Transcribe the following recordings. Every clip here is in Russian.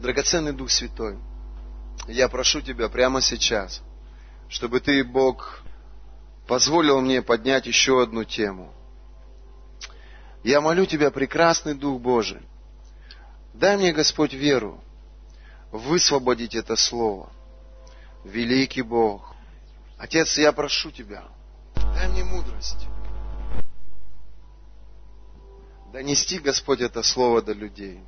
Драгоценный Дух Святой, я прошу Тебя прямо сейчас, чтобы Ты, Бог, позволил мне поднять еще одну тему. Я молю Тебя, прекрасный Дух Божий, дай мне, Господь, веру высвободить это слово. Великий Бог. Отец, я прошу Тебя, дай мне мудрость донести, Господь, это слово до людей.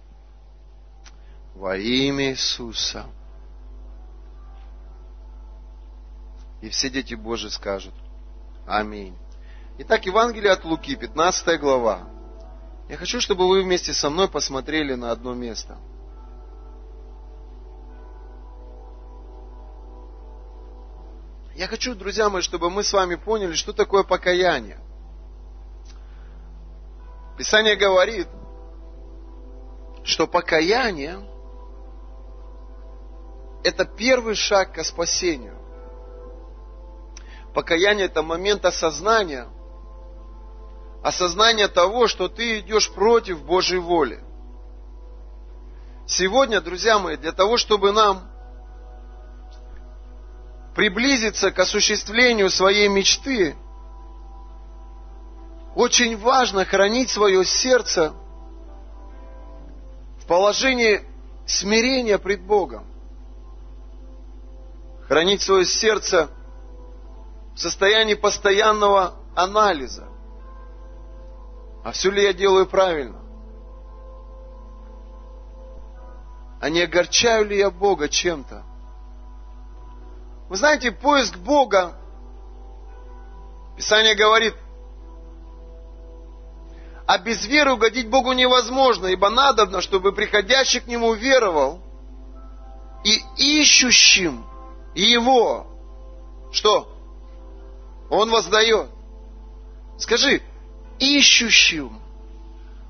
Во имя Иисуса. И все дети Божьи скажут Аминь. Итак, Евангелие от Луки, 15 глава. Я хочу, чтобы вы вместе со мной посмотрели на одно место. Я хочу, друзья мои, чтобы мы с вами поняли, что такое покаяние – Писание говорит, что покаяние – это первый шаг к спасению. Покаяние – это момент осознания, осознание того, что ты идешь против Божьей воли. Сегодня, друзья мои, для того, чтобы нам приблизиться к осуществлению своей мечты, очень важно хранить свое сердце в положении смирения пред Богом. Хранить свое сердце в состоянии постоянного анализа. А все ли я делаю правильно? А не огорчаю ли я Бога чем-то? Вы знаете, поиск Бога, Писание говорит, а без веры угодить Богу невозможно, ибо надобно, чтобы приходящий к Нему веровал, и ищущим Его, что? Он воздает. Скажи, ищущим.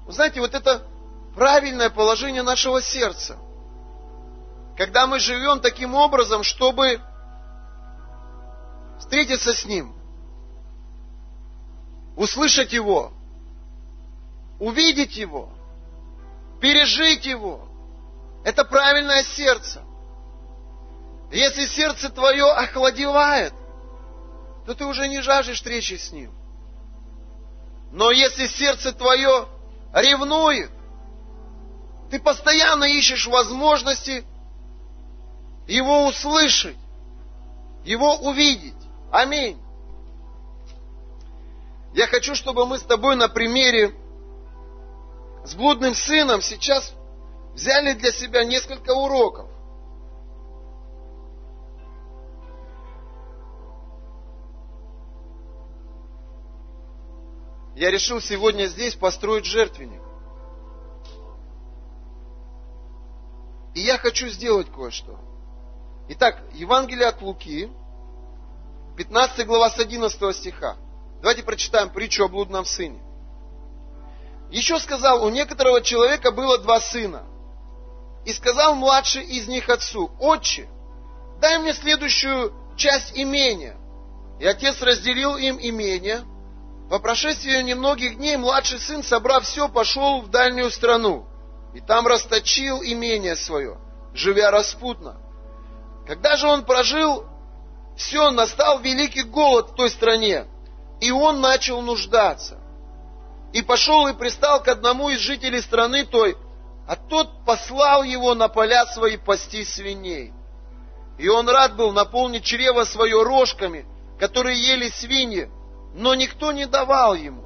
Вы знаете, вот это правильное положение нашего сердца. Когда мы живем таким образом, чтобы встретиться с Ним, услышать Его, увидеть Его, пережить Его. Это правильное сердце. Если сердце твое охладевает, то ты уже не жаждешь встречи с Ним. Но если сердце твое ревнует, ты постоянно ищешь возможности Его услышать, Его увидеть. Аминь. Я хочу, чтобы мы с тобой на примере с блудным сыном сейчас взяли для себя несколько уроков. Я решил сегодня здесь построить жертвенник. И я хочу сделать кое-что. Итак, Евангелие от Луки, 15 глава с 11 стиха. Давайте прочитаем притчу о блудном сыне. Еще сказал, у некоторого человека было два сына. И сказал младший из них отцу, отче, дай мне следующую часть имения. И отец разделил им имение. По прошествии немногих дней младший сын, собрав все, пошел в дальнюю страну. И там расточил имение свое, живя распутно. Когда же он прожил все, настал великий голод в той стране, и он начал нуждаться и пошел и пристал к одному из жителей страны той, а тот послал его на поля свои пасти свиней. И он рад был наполнить чрево свое рожками, которые ели свиньи, но никто не давал ему.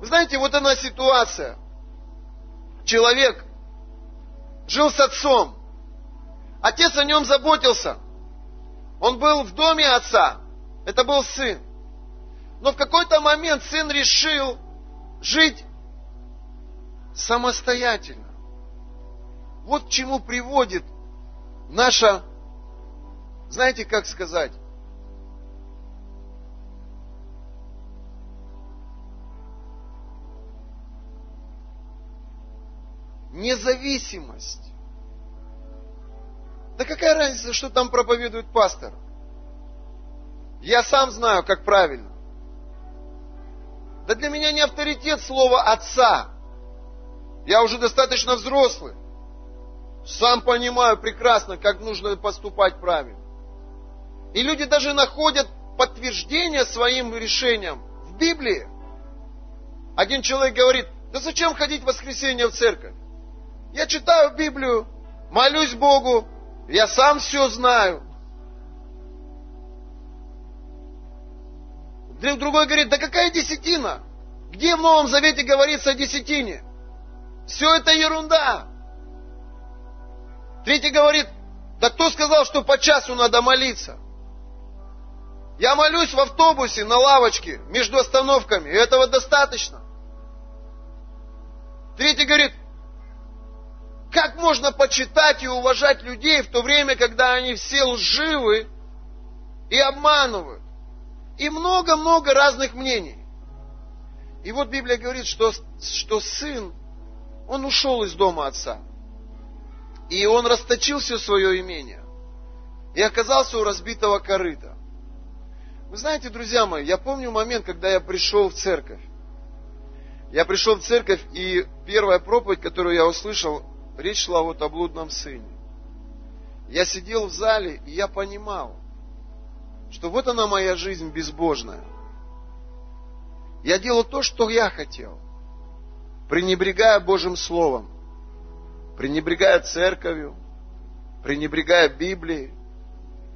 Вы знаете, вот она ситуация. Человек жил с отцом. Отец о нем заботился. Он был в доме отца. Это был сын. Но в какой-то момент сын решил жить самостоятельно. Вот к чему приводит наша, знаете, как сказать, независимость. Да какая разница, что там проповедует пастор? Я сам знаю, как правильно. Да для меня не авторитет слова отца. Я уже достаточно взрослый. Сам понимаю прекрасно, как нужно поступать правильно. И люди даже находят подтверждение своим решениям в Библии. Один человек говорит, да зачем ходить в воскресенье в церковь? Я читаю Библию, молюсь Богу, я сам все знаю. Другой говорит, да какая десятина? Где в Новом Завете говорится о десятине? Все это ерунда. Третий говорит, да кто сказал, что по часу надо молиться? Я молюсь в автобусе, на лавочке, между остановками, и этого достаточно. Третий говорит, как можно почитать и уважать людей в то время, когда они все лживы и обманывают? И много-много разных мнений. И вот Библия говорит, что, что сын, он ушел из дома отца. И он расточил все свое имение. И оказался у разбитого корыта. Вы знаете, друзья мои, я помню момент, когда я пришел в церковь. Я пришел в церковь, и первая проповедь, которую я услышал, речь шла вот о блудном сыне. Я сидел в зале, и я понимал, что вот она моя жизнь безбожная. Я делал то, что я хотел, пренебрегая Божьим Словом, пренебрегая церковью, пренебрегая Библией.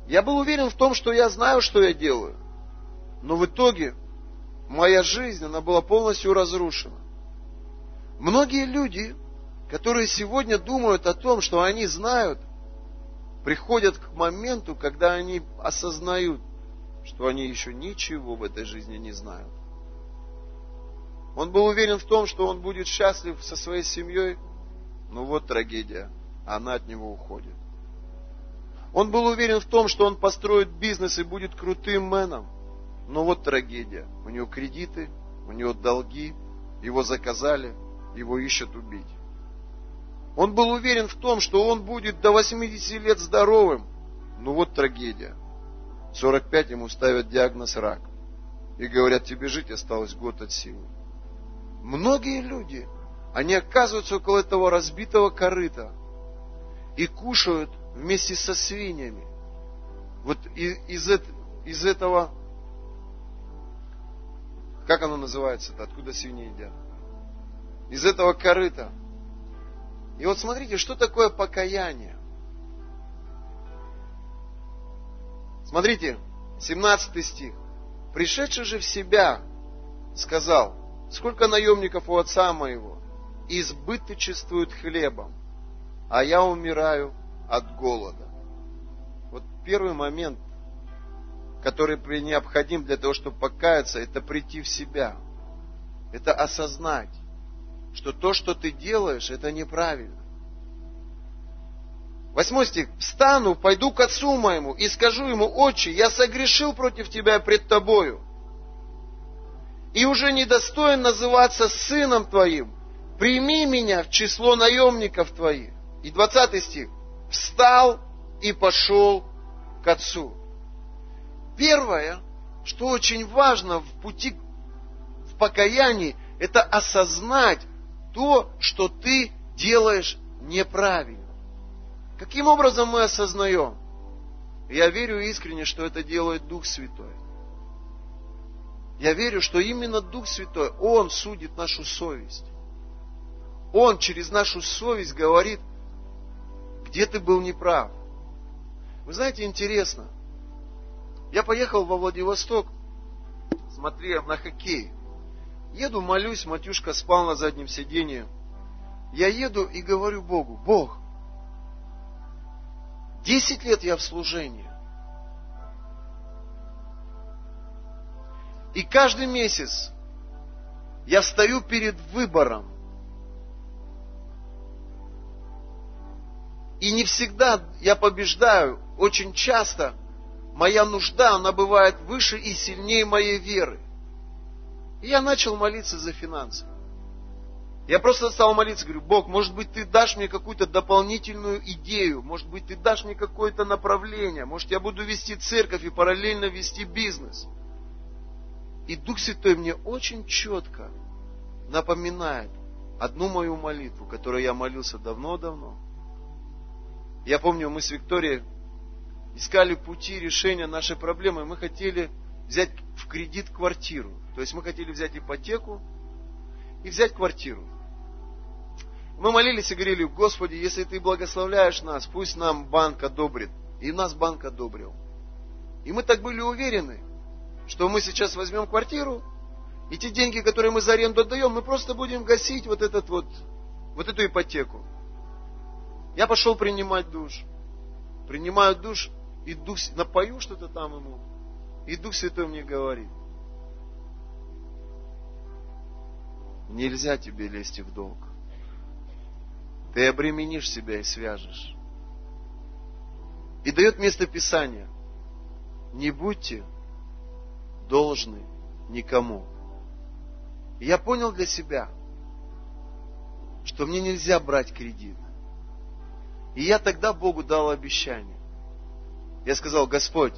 Я был уверен в том, что я знаю, что я делаю. Но в итоге моя жизнь, она была полностью разрушена. Многие люди которые сегодня думают о том, что они знают, приходят к моменту, когда они осознают, что они еще ничего в этой жизни не знают. Он был уверен в том, что он будет счастлив со своей семьей, но вот трагедия, она от него уходит. Он был уверен в том, что он построит бизнес и будет крутым меном, но вот трагедия. У него кредиты, у него долги, его заказали, его ищут убить. Он был уверен в том, что он будет до 80 лет здоровым. Ну вот трагедия. 45 ему ставят диагноз рак. И говорят, тебе жить осталось год от силы. Многие люди, они оказываются около этого разбитого корыта и кушают вместе со свиньями. Вот из, из этого, как оно называется-то, откуда свиньи едят? Из этого корыта – и вот смотрите, что такое покаяние. Смотрите, 17 стих. Пришедший же в себя сказал, сколько наемников у отца моего избыточествуют хлебом, а я умираю от голода. Вот первый момент, который необходим для того, чтобы покаяться, это прийти в себя. Это осознать, что то, что ты делаешь, это неправильно. Восьмой стих. «Встану, пойду к отцу моему и скажу ему, отче, я согрешил против тебя пред тобою, и уже недостоин называться сыном твоим. Прими меня в число наемников твоих». И двадцатый стих. «Встал и пошел к отцу». Первое, что очень важно в пути в покаянии, это осознать, то, что ты делаешь неправильно. Каким образом мы осознаем? Я верю искренне, что это делает Дух Святой. Я верю, что именно Дух Святой, Он судит нашу совесть. Он через нашу совесть говорит, где ты был неправ. Вы знаете, интересно. Я поехал во Владивосток, смотрел на хоккей. Еду, молюсь, Матюшка спал на заднем сиденье. Я еду и говорю Богу, Бог, десять лет я в служении. И каждый месяц я встаю перед выбором. И не всегда я побеждаю, очень часто моя нужда, она бывает выше и сильнее моей веры. И я начал молиться за финансы. Я просто стал молиться, говорю, Бог, может быть, ты дашь мне какую-то дополнительную идею, может быть, ты дашь мне какое-то направление, может, я буду вести церковь и параллельно вести бизнес. И Дух Святой мне очень четко напоминает одну мою молитву, которую я молился давно-давно. Я помню, мы с Викторией искали пути решения нашей проблемы. Мы хотели взять в кредит квартиру. То есть мы хотели взять ипотеку и взять квартиру. Мы молились и говорили, Господи, если Ты благословляешь нас, пусть нам банк одобрит. И нас банк одобрил. И мы так были уверены, что мы сейчас возьмем квартиру, и те деньги, которые мы за аренду отдаем, мы просто будем гасить вот этот вот, вот эту ипотеку. Я пошел принимать душ. Принимаю душ, и дух, напою что-то там ему. И Дух Святой мне говорит, нельзя тебе лезть в долг. Ты обременишь себя и свяжешь. И дает место Писания. Не будьте должны никому. И я понял для себя, что мне нельзя брать кредит. И я тогда Богу дал обещание. Я сказал, Господь,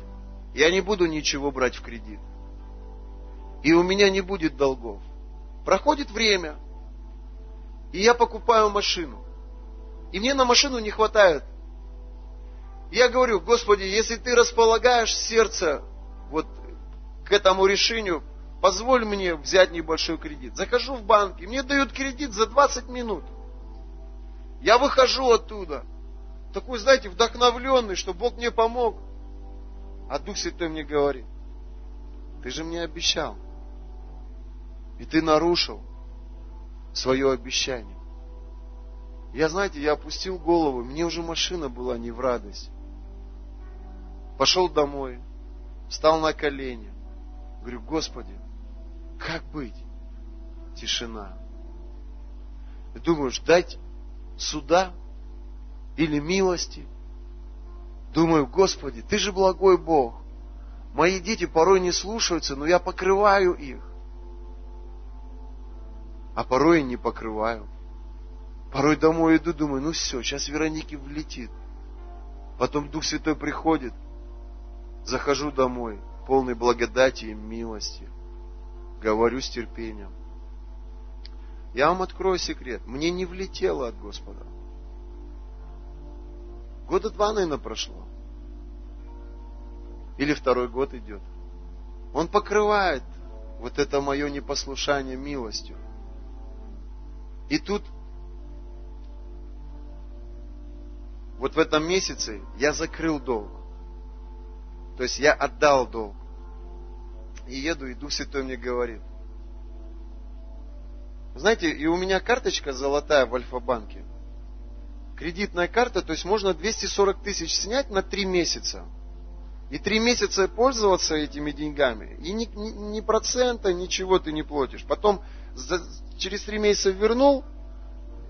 я не буду ничего брать в кредит. И у меня не будет долгов. Проходит время, и я покупаю машину. И мне на машину не хватает. Я говорю, Господи, если ты располагаешь сердце вот к этому решению, позволь мне взять небольшой кредит. Захожу в банк, и мне дают кредит за 20 минут. Я выхожу оттуда – такой, знаете, вдохновленный, что Бог мне помог. А Дух Святой мне говорит, ты же мне обещал. И ты нарушил свое обещание. Я, знаете, я опустил голову, мне уже машина была не в радость. Пошел домой, встал на колени. Говорю, Господи, как быть? Тишина. И думаю, ждать суда или милости. Думаю, Господи, Ты же благой Бог. Мои дети порой не слушаются, но я покрываю их. А порой и не покрываю. Порой домой иду, думаю, ну все, сейчас Веронике влетит. Потом Дух Святой приходит. Захожу домой, полный благодати и милости. Говорю с терпением. Я вам открою секрет. Мне не влетело от Господа. Года два, наверное, прошло. Или второй год идет. Он покрывает вот это мое непослушание милостью. И тут вот в этом месяце я закрыл долг. То есть я отдал долг. И еду, и Дух Святой мне говорит. Знаете, и у меня карточка золотая в Альфа-банке – кредитная карта, то есть можно 240 тысяч снять на 3 месяца. И три месяца пользоваться этими деньгами. И ни, ни, ни процента, ничего ты не платишь. Потом за, через три месяца вернул,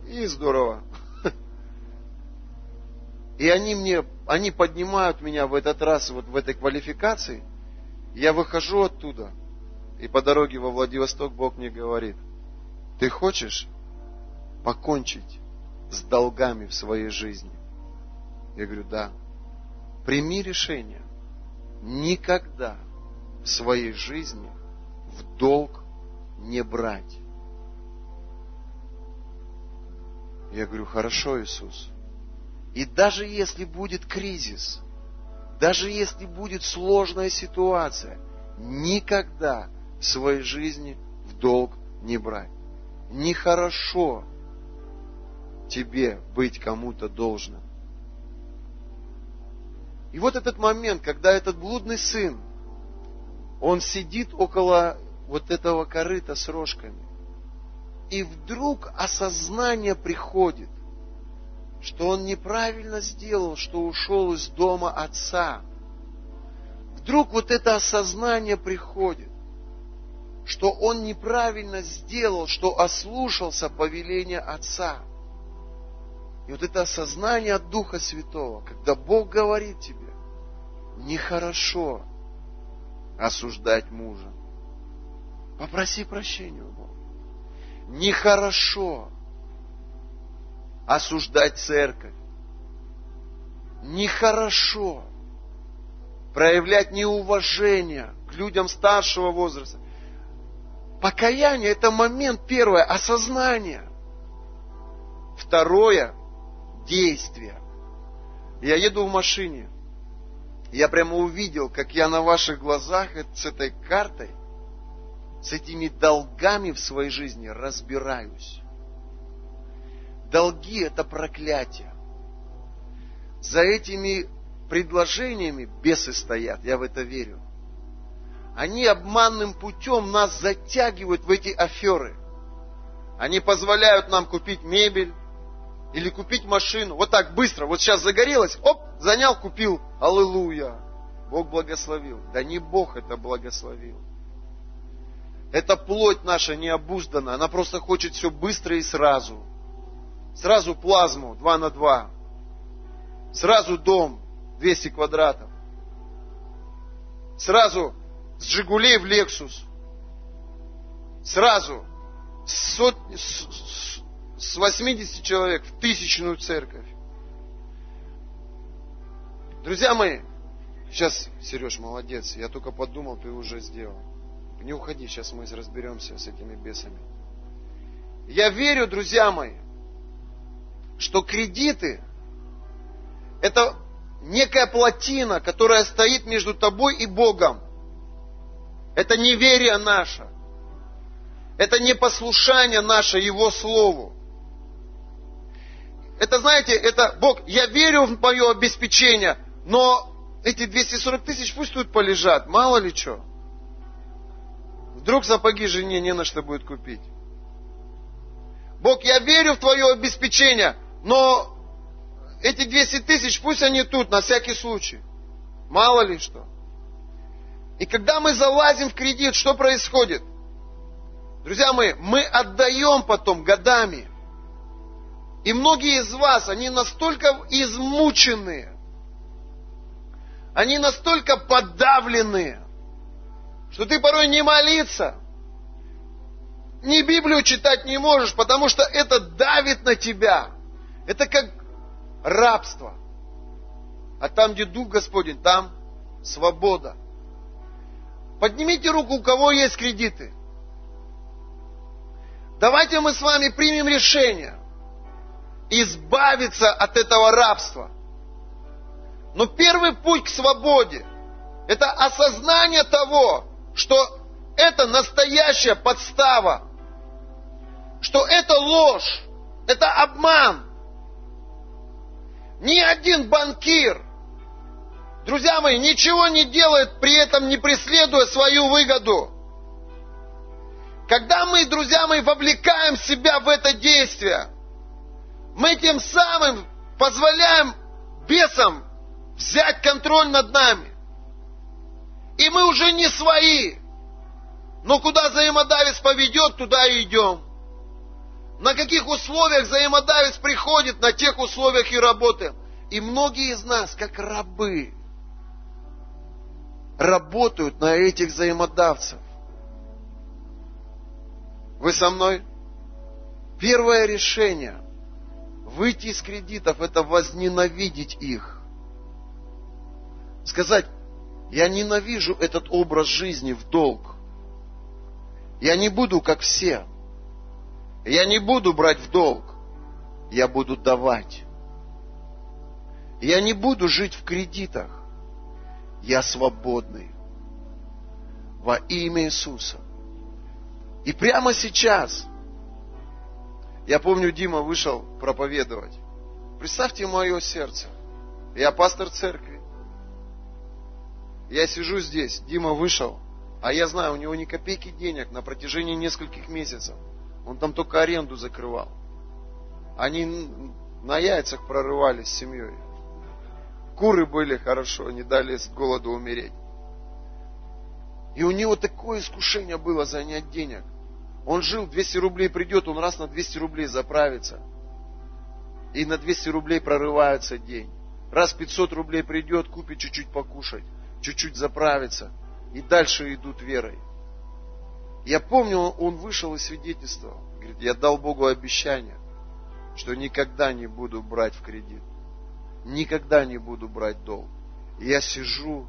и здорово. И они мне, они поднимают меня в этот раз вот в этой квалификации. Я выхожу оттуда. И по дороге во Владивосток Бог мне говорит, ты хочешь покончить с долгами в своей жизни? Я говорю, да. Прими решение никогда в своей жизни в долг не брать. Я говорю, хорошо, Иисус. И даже если будет кризис, даже если будет сложная ситуация, никогда в своей жизни в долг не брать. Нехорошо тебе быть кому-то должным. И вот этот момент, когда этот блудный сын, он сидит около вот этого корыта с рожками, и вдруг осознание приходит, что он неправильно сделал, что ушел из дома отца. Вдруг вот это осознание приходит, что он неправильно сделал, что ослушался повеления отца – и вот это осознание от Духа Святого, когда Бог говорит тебе, нехорошо осуждать мужа. Попроси прощения у Бога. Нехорошо осуждать церковь. Нехорошо проявлять неуважение к людям старшего возраста. Покаяние – это момент, первое, осознание. Второе, действия. Я еду в машине. Я прямо увидел, как я на ваших глазах с этой картой, с этими долгами в своей жизни разбираюсь. Долги – это проклятие. За этими предложениями бесы стоят, я в это верю. Они обманным путем нас затягивают в эти аферы. Они позволяют нам купить мебель или купить машину. Вот так быстро. Вот сейчас загорелось, оп, занял, купил. Аллилуйя. Бог благословил. Да не Бог это благословил. Это плоть наша необузданная. Она просто хочет все быстро и сразу. Сразу плазму 2 на 2. Сразу дом 200 квадратов. Сразу с Жигулей в Лексус. Сразу с, сот, с, с 80 человек в тысячную церковь. Друзья мои, сейчас, Сереж, молодец, я только подумал, ты уже сделал. Не уходи, сейчас мы разберемся с этими бесами. Я верю, друзья мои, что кредиты – это некая плотина, которая стоит между тобой и Богом. Это неверие наше. Это непослушание наше Его Слову. Это, знаете, это Бог, я верю в мое обеспечение, но эти 240 тысяч пусть тут полежат, мало ли что. Вдруг сапоги жене не на что будет купить. Бог, я верю в твое обеспечение, но эти 200 тысяч, пусть они тут, на всякий случай. Мало ли что. И когда мы залазим в кредит, что происходит? Друзья мои, мы отдаем потом годами. И многие из вас, они настолько измучены, они настолько подавлены, что ты порой не молиться, ни Библию читать не можешь, потому что это давит на тебя. Это как рабство. А там, где Дух Господень, там свобода. Поднимите руку, у кого есть кредиты. Давайте мы с вами примем решение избавиться от этого рабства. Но первый путь к свободе – это осознание того, что это настоящая подстава, что это ложь, это обман. Ни один банкир, друзья мои, ничего не делает, при этом не преследуя свою выгоду. Когда мы, друзья мои, вовлекаем себя в это действие, мы тем самым позволяем бесам взять контроль над нами. И мы уже не свои. Но куда взаимодавец поведет, туда и идем. На каких условиях взаимодавец приходит, на тех условиях и работаем. И многие из нас, как рабы, работают на этих взаимодавцев. Вы со мной? Первое решение выйти из кредитов – это возненавидеть их. Сказать, я ненавижу этот образ жизни в долг. Я не буду как все. Я не буду брать в долг. Я буду давать. Я не буду жить в кредитах. Я свободный. Во имя Иисуса. И прямо сейчас, я помню, Дима вышел проповедовать. Представьте мое сердце. Я пастор церкви. Я сижу здесь, Дима вышел, а я знаю, у него ни копейки денег на протяжении нескольких месяцев. Он там только аренду закрывал. Они на яйцах прорывались с семьей. Куры были хорошо, не дали с голоду умереть. И у него такое искушение было занять денег. Он жил, 200 рублей придет, он раз на 200 рублей заправится. И на 200 рублей прорывается день. Раз 500 рублей придет, купит чуть-чуть покушать, чуть-чуть заправится. И дальше идут верой. Я помню, он вышел и свидетельствовал. Говорит, я дал Богу обещание, что никогда не буду брать в кредит. Никогда не буду брать долг. Я сижу,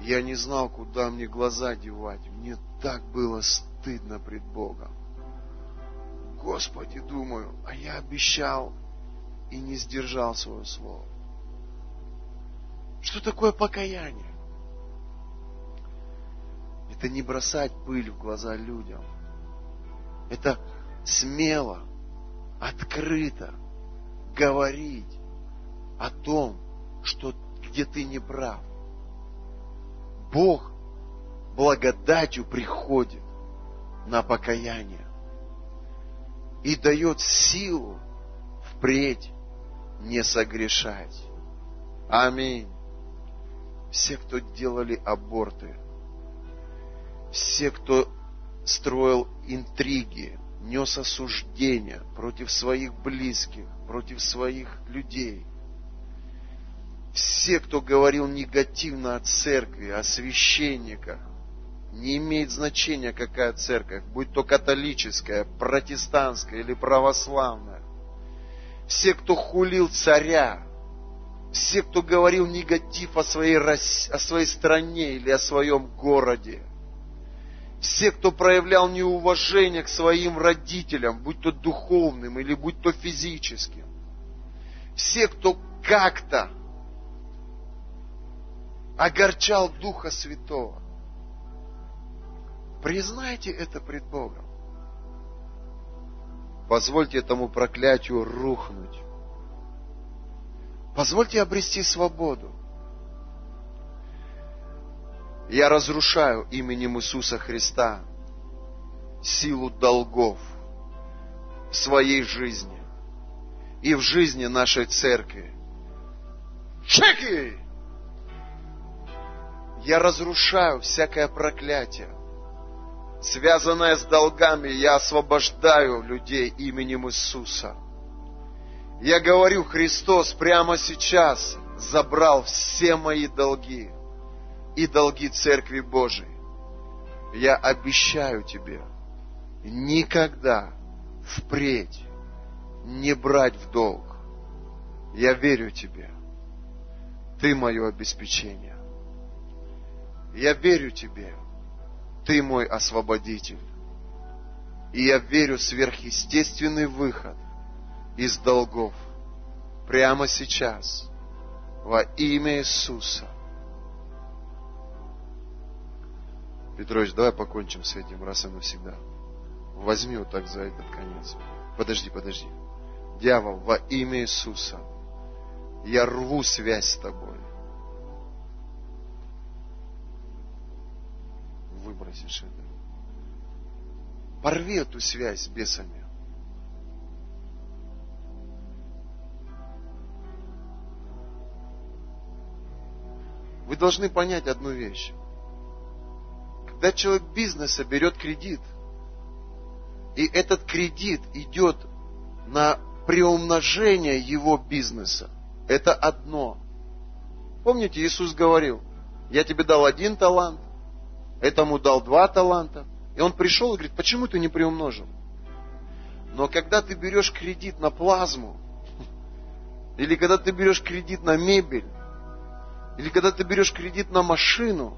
я не знал, куда мне глаза девать. Мне так было стыдно стыдно пред Богом. Господи, думаю, а я обещал и не сдержал свое слово. Что такое покаяние? Это не бросать пыль в глаза людям. Это смело, открыто говорить о том, что где ты не прав. Бог благодатью приходит на покаяние и дает силу впредь не согрешать. Аминь. Все, кто делали аборты, все, кто строил интриги, нес осуждения против своих близких, против своих людей. Все, кто говорил негативно о церкви, о священниках, не имеет значения, какая церковь, будь то католическая, протестантская или православная. Все, кто хулил царя, все, кто говорил негатив о своей, о своей стране или о своем городе, все, кто проявлял неуважение к своим родителям, будь то духовным или будь то физическим, все, кто как-то огорчал Духа Святого, признайте это пред Богом. Позвольте этому проклятию рухнуть. Позвольте обрести свободу. Я разрушаю именем Иисуса Христа силу долгов в своей жизни и в жизни нашей церкви. Чеки! Я разрушаю всякое проклятие, связанное с долгами. Я освобождаю людей именем Иисуса. Я говорю, Христос прямо сейчас забрал все мои долги и долги Церкви Божией. Я обещаю тебе никогда впредь не брать в долг. Я верю тебе. Ты мое обеспечение. Я верю тебе. Ты мой освободитель. И я верю в сверхъестественный выход из долгов прямо сейчас во имя Иисуса – Петрович, давай покончим с этим раз и навсегда. Возьми вот так за этот конец. Подожди, подожди. Дьявол, во имя Иисуса, я рву связь с тобой. Выбросишь это. Порви эту связь с бесами. Вы должны понять одну вещь. Когда человек бизнеса берет кредит, и этот кредит идет на приумножение его бизнеса, это одно. Помните, Иисус говорил, я тебе дал один талант, этому дал два таланта. И он пришел и говорит, почему ты не приумножил? Но когда ты берешь кредит на плазму, или когда ты берешь кредит на мебель, или когда ты берешь кредит на машину,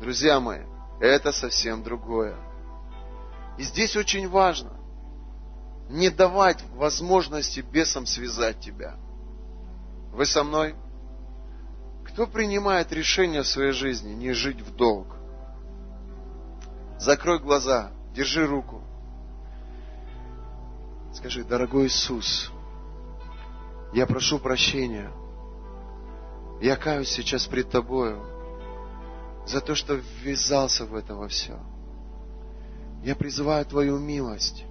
Друзья мои, это совсем другое. И здесь очень важно не давать возможности бесам связать тебя. Вы со мной? Кто принимает решение в своей жизни не жить в долг? Закрой глаза, держи руку. Скажи, дорогой Иисус, я прошу прощения. Я каюсь сейчас пред Тобою за то, что ввязался в это во все. Я призываю Твою милость.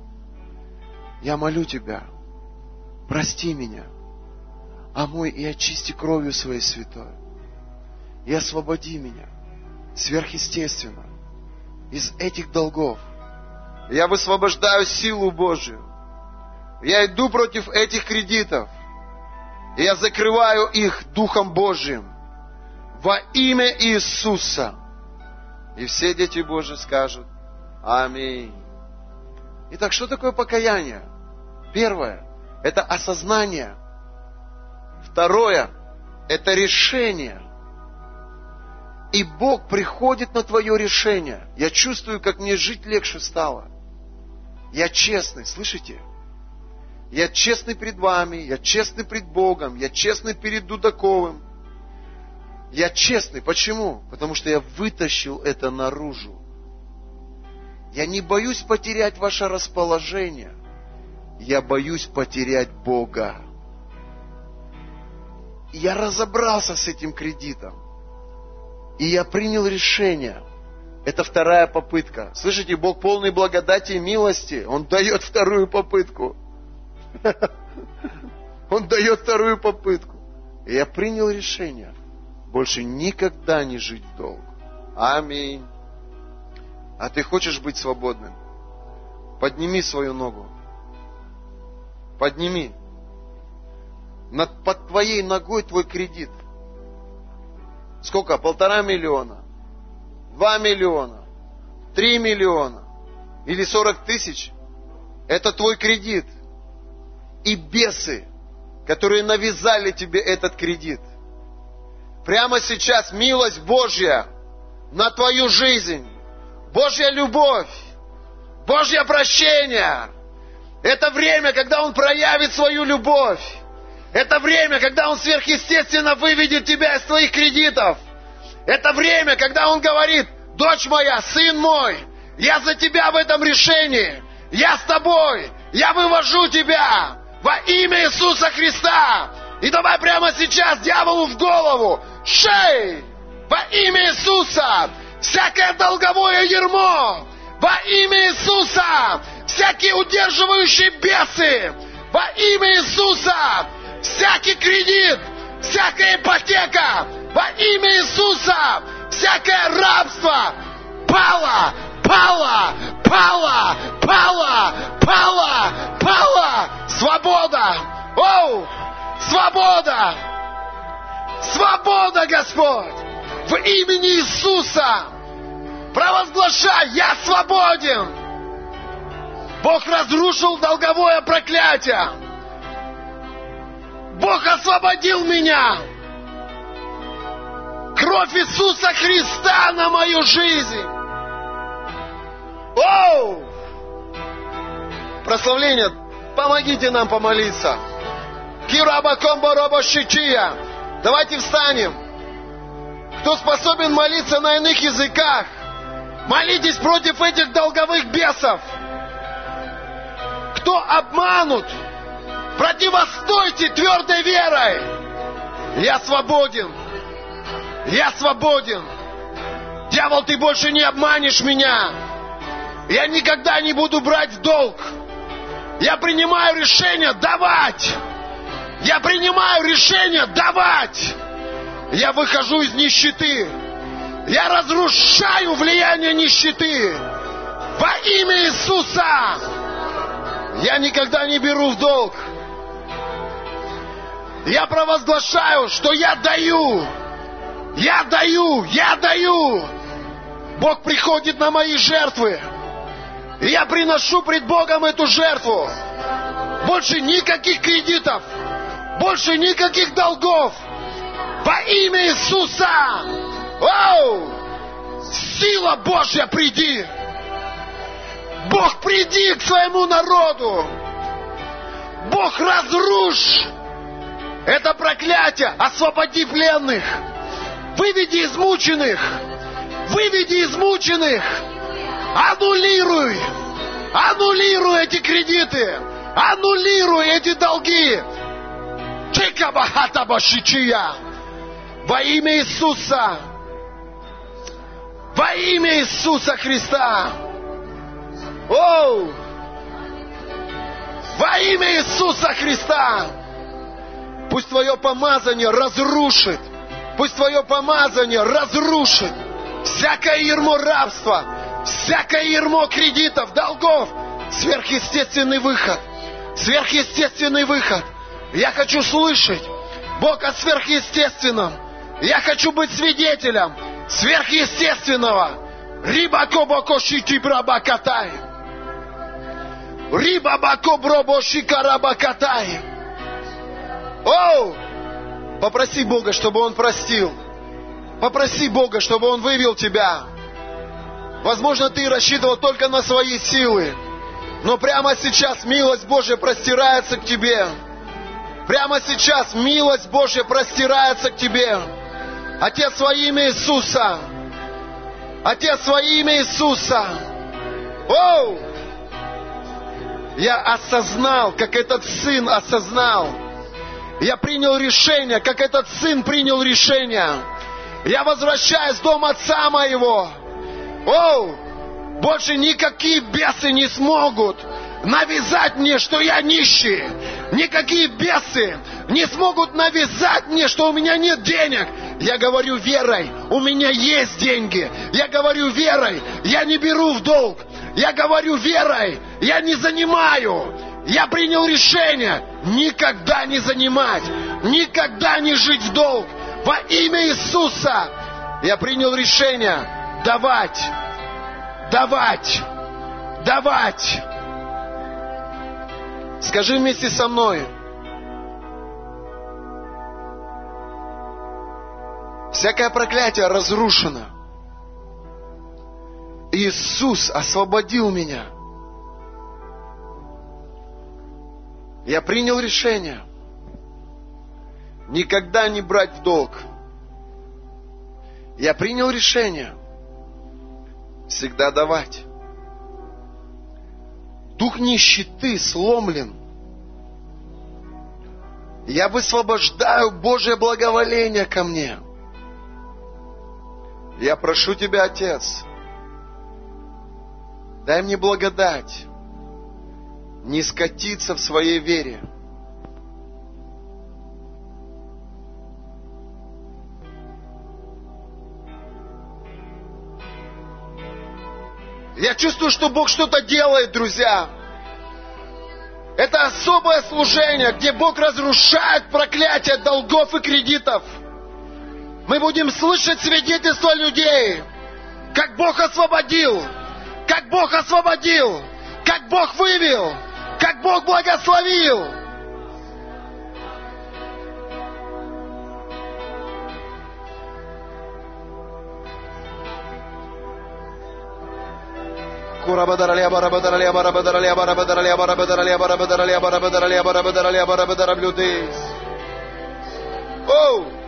Я молю Тебя, прости меня, омой и очисти кровью Своей святой. И освободи меня сверхъестественно из этих долгов. Я высвобождаю силу Божию. Я иду против этих кредитов. И я закрываю их Духом Божьим во имя Иисуса. И все дети Божьи скажут Аминь. Итак, что такое покаяние? Первое – это осознание. Второе – это решение. И Бог приходит на твое решение. Я чувствую, как мне жить легче стало. Я честный, слышите? Я честный пред вами, я честный пред Богом, я честный перед Дудаковым, Я честный. Почему? Потому что я вытащил это наружу. Я не боюсь потерять ваше расположение. Я боюсь потерять Бога. Я разобрался с этим кредитом. И я принял решение. Это вторая попытка. Слышите, Бог полный благодати и милости. Он дает вторую попытку. Он дает вторую попытку. И я принял решение больше никогда не жить в долг. Аминь. А ты хочешь быть свободным? Подними свою ногу. Подними. Над, под твоей ногой твой кредит. Сколько? Полтора миллиона? Два миллиона? Три миллиона? Или сорок тысяч? Это твой кредит. И бесы, которые навязали тебе этот кредит. Прямо сейчас милость Божья на твою жизнь. Божья любовь. Божье прощение. Это время, когда Он проявит свою любовь. Это время, когда Он сверхъестественно выведет тебя из твоих кредитов. Это время, когда Он говорит, дочь моя, сын мой, я за тебя в этом решении. Я с тобой. Я вывожу тебя во имя Иисуса Христа. И давай прямо сейчас дьяволу в голову, шей, во имя Иисуса, всякое долговое ермо, во имя Иисуса, всякие удерживающие бесы, во имя Иисуса, всякий кредит, всякая ипотека, во имя Иисуса, всякое рабство, пало, пало, пало, пало, пало, пало, свобода, оу, свобода, свобода, Господь, в имени Иисуса, провозглашай, я свободен, Бог разрушил долговое проклятие. Бог освободил меня. Кровь Иисуса Христа на мою жизнь. Оу! Прославление. Помогите нам помолиться. Давайте встанем. Кто способен молиться на иных языках, молитесь против этих долговых бесов кто обманут, противостойте твердой верой. Я свободен. Я свободен. Дьявол, ты больше не обманешь меня. Я никогда не буду брать долг. Я принимаю решение давать. Я принимаю решение давать. Я выхожу из нищеты. Я разрушаю влияние нищеты. Во имя Иисуса. Я никогда не беру в долг. Я провозглашаю, что я даю. Я даю, я даю. Бог приходит на мои жертвы. И я приношу пред Богом эту жертву. Больше никаких кредитов. Больше никаких долгов. Во имя Иисуса. Оу! Сила Божья приди. Бог, приди к своему народу. Бог, разрушь это проклятие. Освободи пленных. Выведи измученных. Выведи измученных. Аннулируй. Аннулируй эти кредиты. Аннулируй эти долги. Во имя Иисуса. Во имя Иисуса Христа. Оу! Во имя Иисуса Христа! Пусть твое помазание разрушит. Пусть твое помазание разрушит всякое ермо рабства, всякое ермо кредитов, долгов. Сверхъестественный выход. Сверхъестественный выход. Я хочу слышать Бог о сверхъестественном. Я хочу быть свидетелем сверхъестественного. Рибакобоко шити брабакатай. Риба бако бробо шикараба катай. Оу! Попроси Бога, чтобы Он простил. Попроси Бога, чтобы Он вывел тебя. Возможно, ты рассчитывал только на свои силы. Но прямо сейчас милость Божья простирается к тебе. Прямо сейчас милость Божья простирается к тебе. Отец, во имя Иисуса. Отец, во имя Иисуса. Оу! Я осознал, как этот сын осознал. Я принял решение, как этот сын принял решение. Я возвращаюсь в дом отца моего. Оу! Больше никакие бесы не смогут навязать мне, что я нищий. Никакие бесы не смогут навязать мне, что у меня нет денег. Я говорю верой, у меня есть деньги. Я говорю верой, я не беру в долг. Я говорю верой, я не занимаю. Я принял решение никогда не занимать, никогда не жить в долг. Во имя Иисуса я принял решение давать, давать, давать. Скажи вместе со мной. Всякое проклятие разрушено. Иисус освободил меня. Я принял решение никогда не брать в долг. Я принял решение всегда давать. Дух нищеты сломлен. Я высвобождаю Божье благоволение ко мне. Я прошу Тебя, Отец, Дай мне благодать не скатиться в своей вере. Я чувствую, что Бог что-то делает, друзья. Это особое служение, где Бог разрушает проклятие долгов и кредитов. Мы будем слышать свидетельства людей, как Бог освободил, как Бог освободил, как Бог вывел, Бог благословил. Oh!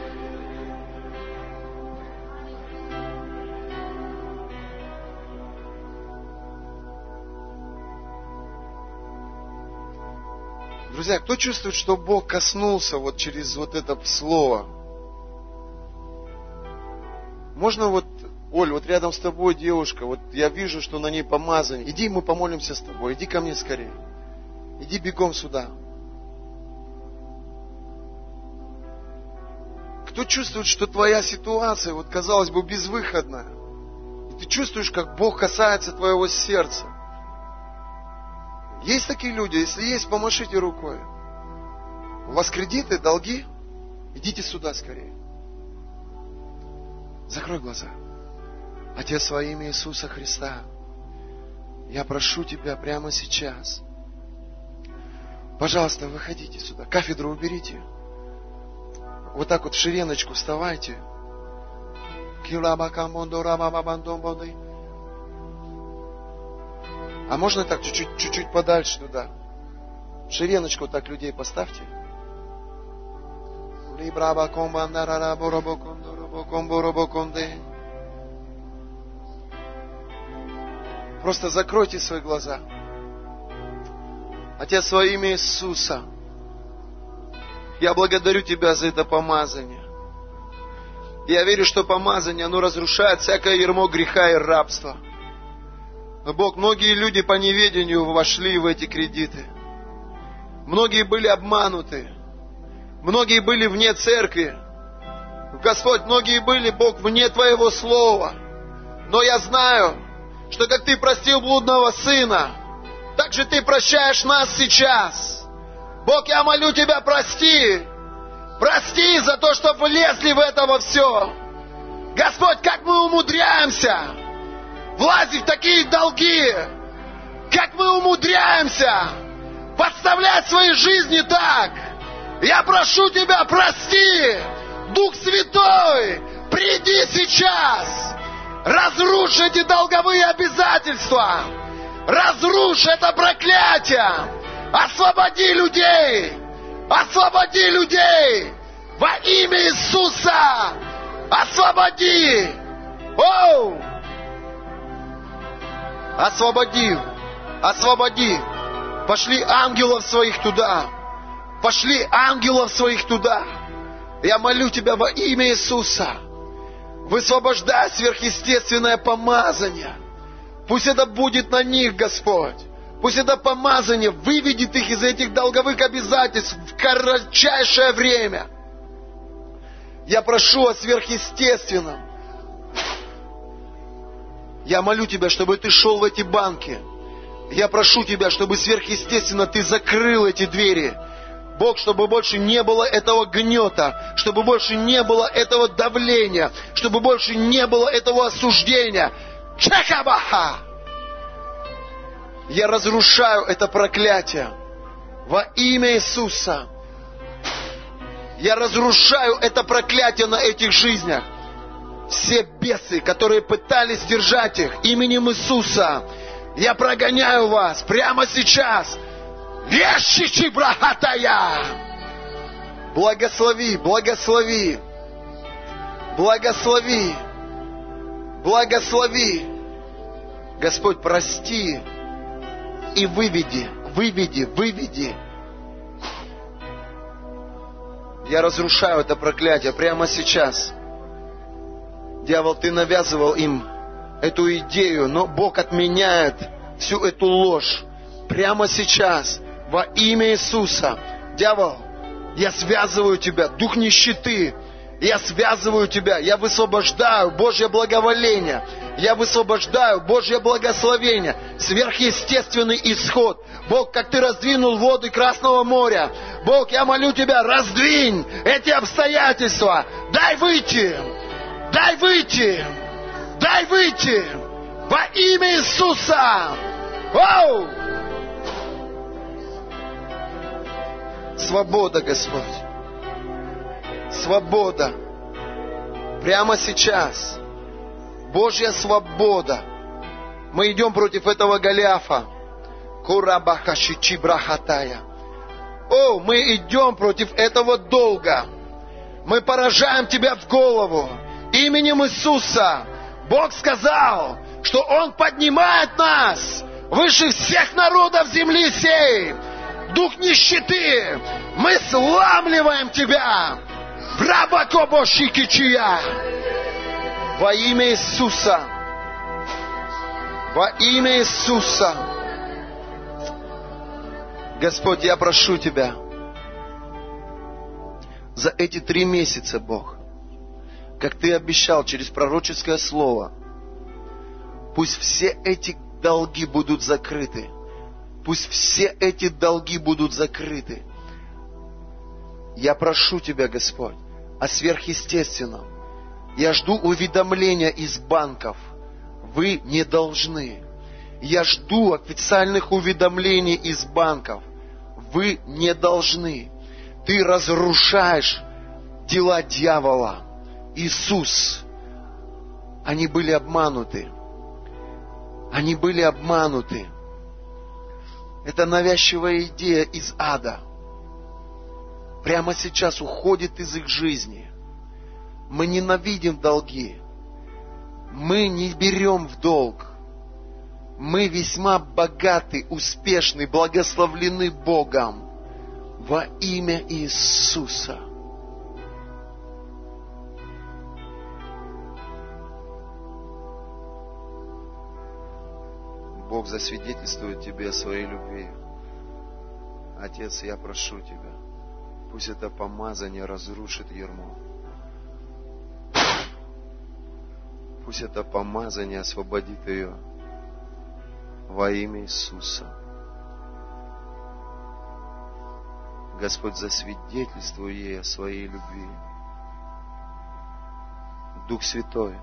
Друзья, кто чувствует, что Бог коснулся вот через вот это слово? Можно вот, Оль, вот рядом с тобой девушка, вот я вижу, что на ней помазание. Иди, мы помолимся с тобой, иди ко мне скорее. Иди бегом сюда. Кто чувствует, что твоя ситуация, вот казалось бы, безвыходная, и ты чувствуешь, как Бог касается твоего сердца, есть такие люди, если есть, помашите рукой. У вас кредиты, долги? Идите сюда скорее. Закрой глаза. Отец, во имя Иисуса Христа, я прошу Тебя прямо сейчас. Пожалуйста, выходите сюда. Кафедру уберите. Вот так вот в ширеночку вставайте. А можно так чуть-чуть, чуть-чуть подальше туда? Ширеночку так людей поставьте. Просто закройте свои глаза. Отец, во имя Иисуса, я благодарю Тебя за это помазание. Я верю, что помазание, оно разрушает всякое ермо греха и рабства – Бог, многие люди по неведению вошли в эти кредиты. Многие были обмануты. Многие были вне церкви. Господь, многие были, Бог, вне Твоего Слова. Но я знаю, что как Ты простил блудного сына, так же Ты прощаешь нас сейчас. Бог, я молю Тебя, прости. Прости за то, что влезли в это во все. Господь, как мы умудряемся влазить в такие долги, как мы умудряемся подставлять свои жизни так. Я прошу Тебя, прости, Дух Святой, приди сейчас, разрушь эти долговые обязательства, разрушь это проклятие, освободи людей, освободи людей во имя Иисуса, Освободи! Оу! Освободи! Освободи! Пошли ангелов своих туда! Пошли ангелов своих туда! Я молю Тебя во имя Иисуса! Высвобождай сверхъестественное помазание. Пусть это будет на них, Господь. Пусть это помазание выведет их из этих долговых обязательств в кратчайшее время. Я прошу о сверхъестественном. Я молю Тебя, чтобы Ты шел в эти банки. Я прошу Тебя, чтобы сверхъестественно Ты закрыл эти двери. Бог, чтобы больше не было этого гнета, чтобы больше не было этого давления, чтобы больше не было этого осуждения. Чекабаха! Я разрушаю это проклятие во имя Иисуса. Я разрушаю это проклятие на этих жизнях. Все бесы, которые пытались держать их именем Иисуса, я прогоняю вас прямо сейчас. Ешичи брахатая! Благослови, благослови, благослови, благослови. Господь, прости и выведи, выведи, выведи. Я разрушаю это проклятие прямо сейчас. Дьявол, ты навязывал им эту идею, но Бог отменяет всю эту ложь прямо сейчас во имя Иисуса. Дьявол, я связываю тебя, дух нищеты, я связываю тебя, я высвобождаю Божье благоволение, я высвобождаю Божье благословение, сверхъестественный исход. Бог, как ты раздвинул воды Красного моря, Бог, я молю тебя, раздвинь эти обстоятельства, дай выйти, дай выйти, дай выйти во имя Иисуса. Оу! Свобода, Господь. Свобода. Прямо сейчас. Божья свобода. Мы идем против этого Голиафа. Курабахашичи брахатая. О, мы идем против этого долга. Мы поражаем тебя в голову. Именем Иисуса. Бог сказал, что Он поднимает нас выше всех народов земли сей дух нищеты, мы сламливаем тебя. Брабакобошикичия. Во имя Иисуса. Во имя Иисуса. Господь, я прошу Тебя за эти три месяца, Бог, как Ты обещал через пророческое слово, пусть все эти долги будут закрыты – Пусть все эти долги будут закрыты. Я прошу Тебя, Господь, о сверхъестественном. Я жду уведомления из банков. Вы не должны. Я жду официальных уведомлений из банков. Вы не должны. Ты разрушаешь дела дьявола. Иисус. Они были обмануты. Они были обмануты. Это навязчивая идея из ада. Прямо сейчас уходит из их жизни. Мы ненавидим долги. Мы не берем в долг. Мы весьма богаты, успешны, благословлены Богом во имя Иисуса. Бог засвидетельствует тебе о своей любви. Отец, я прошу Тебя, пусть это помазание разрушит ермо. Пусть это помазание освободит ее во имя Иисуса. Господь, засвидетельствуй ей о своей любви. Дух Святой,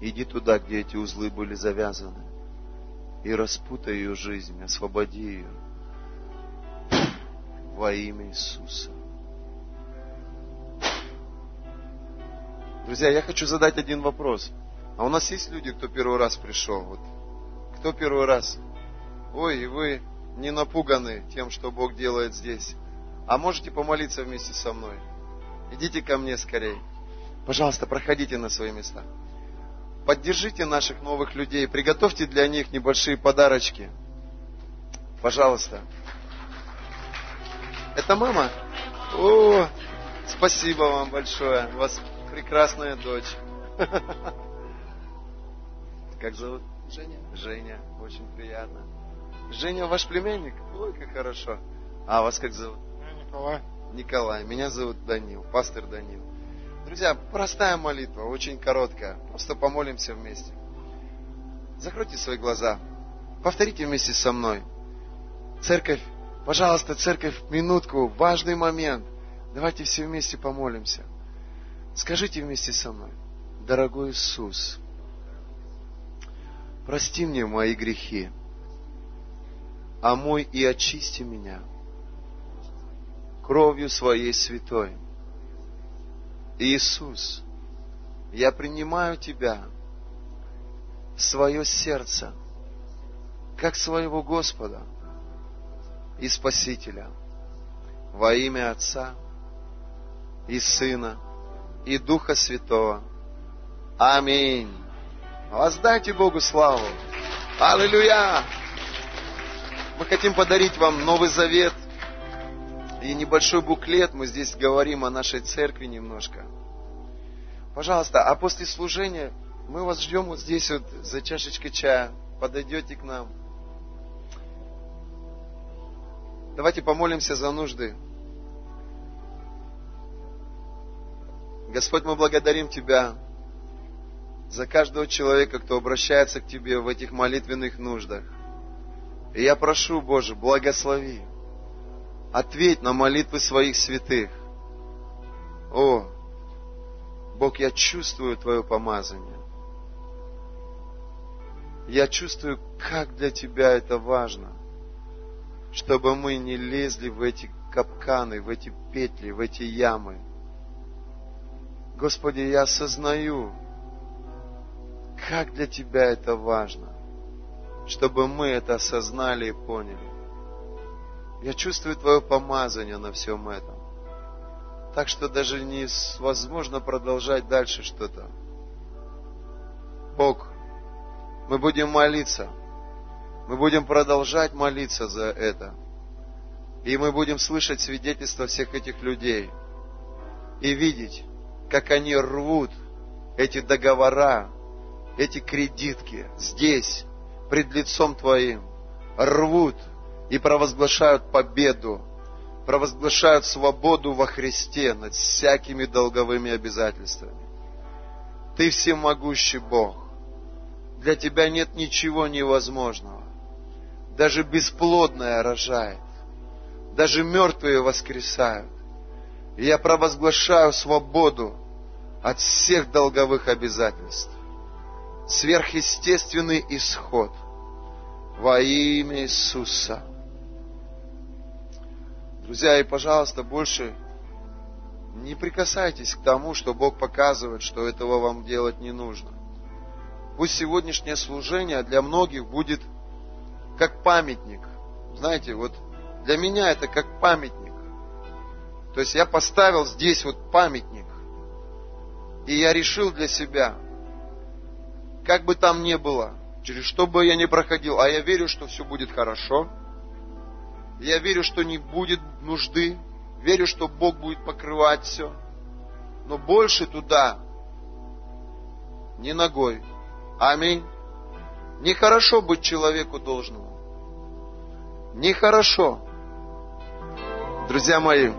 иди туда, где эти узлы были завязаны и распутай ее жизнь, освободи ее во имя Иисуса. Друзья, я хочу задать один вопрос. А у нас есть люди, кто первый раз пришел? Вот. Кто первый раз? Ой, и вы не напуганы тем, что Бог делает здесь. А можете помолиться вместе со мной? Идите ко мне скорее. Пожалуйста, проходите на свои места. Поддержите наших новых людей, приготовьте для них небольшие подарочки. Пожалуйста. Это мама? О, спасибо вам большое. У вас прекрасная дочь. Как зовут? Женя. Женя, очень приятно. Женя ваш племянник? Ой, как хорошо. А вас как зовут? Николай. Николай. Меня зовут Данил, пастор Данил. Друзья, простая молитва, очень короткая. Просто помолимся вместе. Закройте свои глаза. Повторите вместе со мной. Церковь, пожалуйста, церковь, минутку, важный момент. Давайте все вместе помолимся. Скажите вместе со мной. Дорогой Иисус, прости мне мои грехи, омой и очисти меня кровью своей святой. Иисус, я принимаю Тебя в свое сердце, как своего Господа и Спасителя, во имя Отца и Сына и Духа Святого. Аминь. Воздайте Богу славу. Аллилуйя! Мы хотим подарить вам Новый Завет и небольшой буклет. Мы здесь говорим о нашей церкви немножко. Пожалуйста, а после служения мы вас ждем вот здесь вот за чашечкой чая. Подойдете к нам. Давайте помолимся за нужды. Господь, мы благодарим Тебя за каждого человека, кто обращается к Тебе в этих молитвенных нуждах. И я прошу, Боже, благослови. Ответь на молитвы своих святых. О, Бог, я чувствую Твое помазание. Я чувствую, как для Тебя это важно, чтобы мы не лезли в эти капканы, в эти петли, в эти ямы. Господи, я осознаю, как для Тебя это важно, чтобы мы это осознали и поняли. Я чувствую Твое помазание на всем этом. Так что даже невозможно продолжать дальше что-то. Бог, мы будем молиться. Мы будем продолжать молиться за это. И мы будем слышать свидетельства всех этих людей. И видеть, как они рвут эти договора, эти кредитки здесь, пред лицом Твоим, рвут и провозглашают победу, провозглашают свободу во Христе над всякими долговыми обязательствами. Ты всемогущий Бог. Для Тебя нет ничего невозможного. Даже бесплодное рожает. Даже мертвые воскресают. И я провозглашаю свободу от всех долговых обязательств сверхъестественный исход во имя Иисуса. Друзья, и, пожалуйста, больше не прикасайтесь к тому, что Бог показывает, что этого вам делать не нужно. Пусть сегодняшнее служение для многих будет как памятник. Знаете, вот для меня это как памятник. То есть я поставил здесь вот памятник. И я решил для себя – как бы там ни было, через что бы я ни проходил, а я верю, что все будет хорошо. Я верю, что не будет нужды. Верю, что Бог будет покрывать все. Но больше туда не ногой. Аминь. Нехорошо быть человеку должным. Нехорошо. Друзья мои,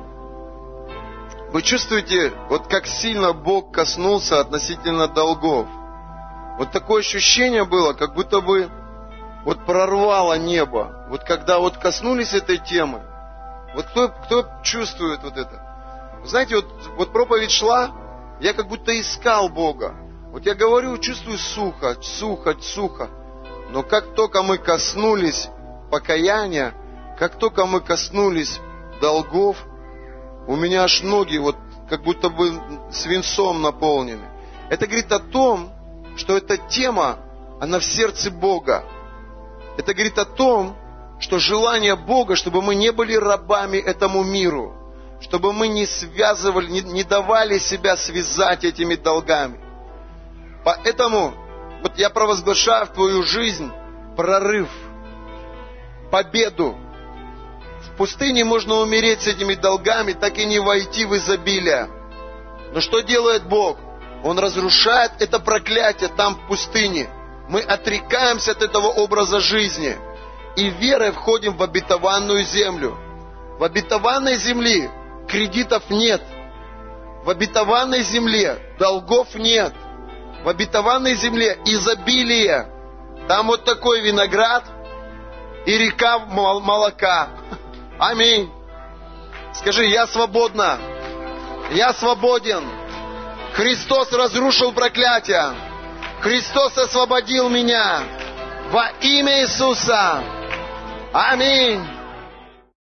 вы чувствуете, вот как сильно Бог коснулся относительно долгов – вот такое ощущение было, как будто бы вот прорвало небо. Вот когда вот коснулись этой темы, вот кто, кто чувствует вот это? знаете, вот, вот проповедь шла, я как будто искал Бога. Вот я говорю, чувствую сухо, сухо, сухо. Но как только мы коснулись покаяния, как только мы коснулись долгов, у меня аж ноги вот как будто бы свинцом наполнены. Это говорит о том, что эта тема, она в сердце Бога. Это говорит о том, что желание Бога, чтобы мы не были рабами этому миру, чтобы мы не связывали, не, не давали себя связать этими долгами. Поэтому вот я провозглашаю в твою жизнь прорыв, победу. В пустыне можно умереть с этими долгами, так и не войти в изобилие. Но что делает Бог? Он разрушает это проклятие там в пустыне. Мы отрекаемся от этого образа жизни и верой входим в обетованную землю. В обетованной земле кредитов нет. В обетованной земле долгов нет. В обетованной земле изобилие. Там вот такой виноград и река молока. Аминь. Скажи, я свободна. Я свободен. Христос разрушил проклятие. Христос освободил меня. Во имя Иисуса. Amém.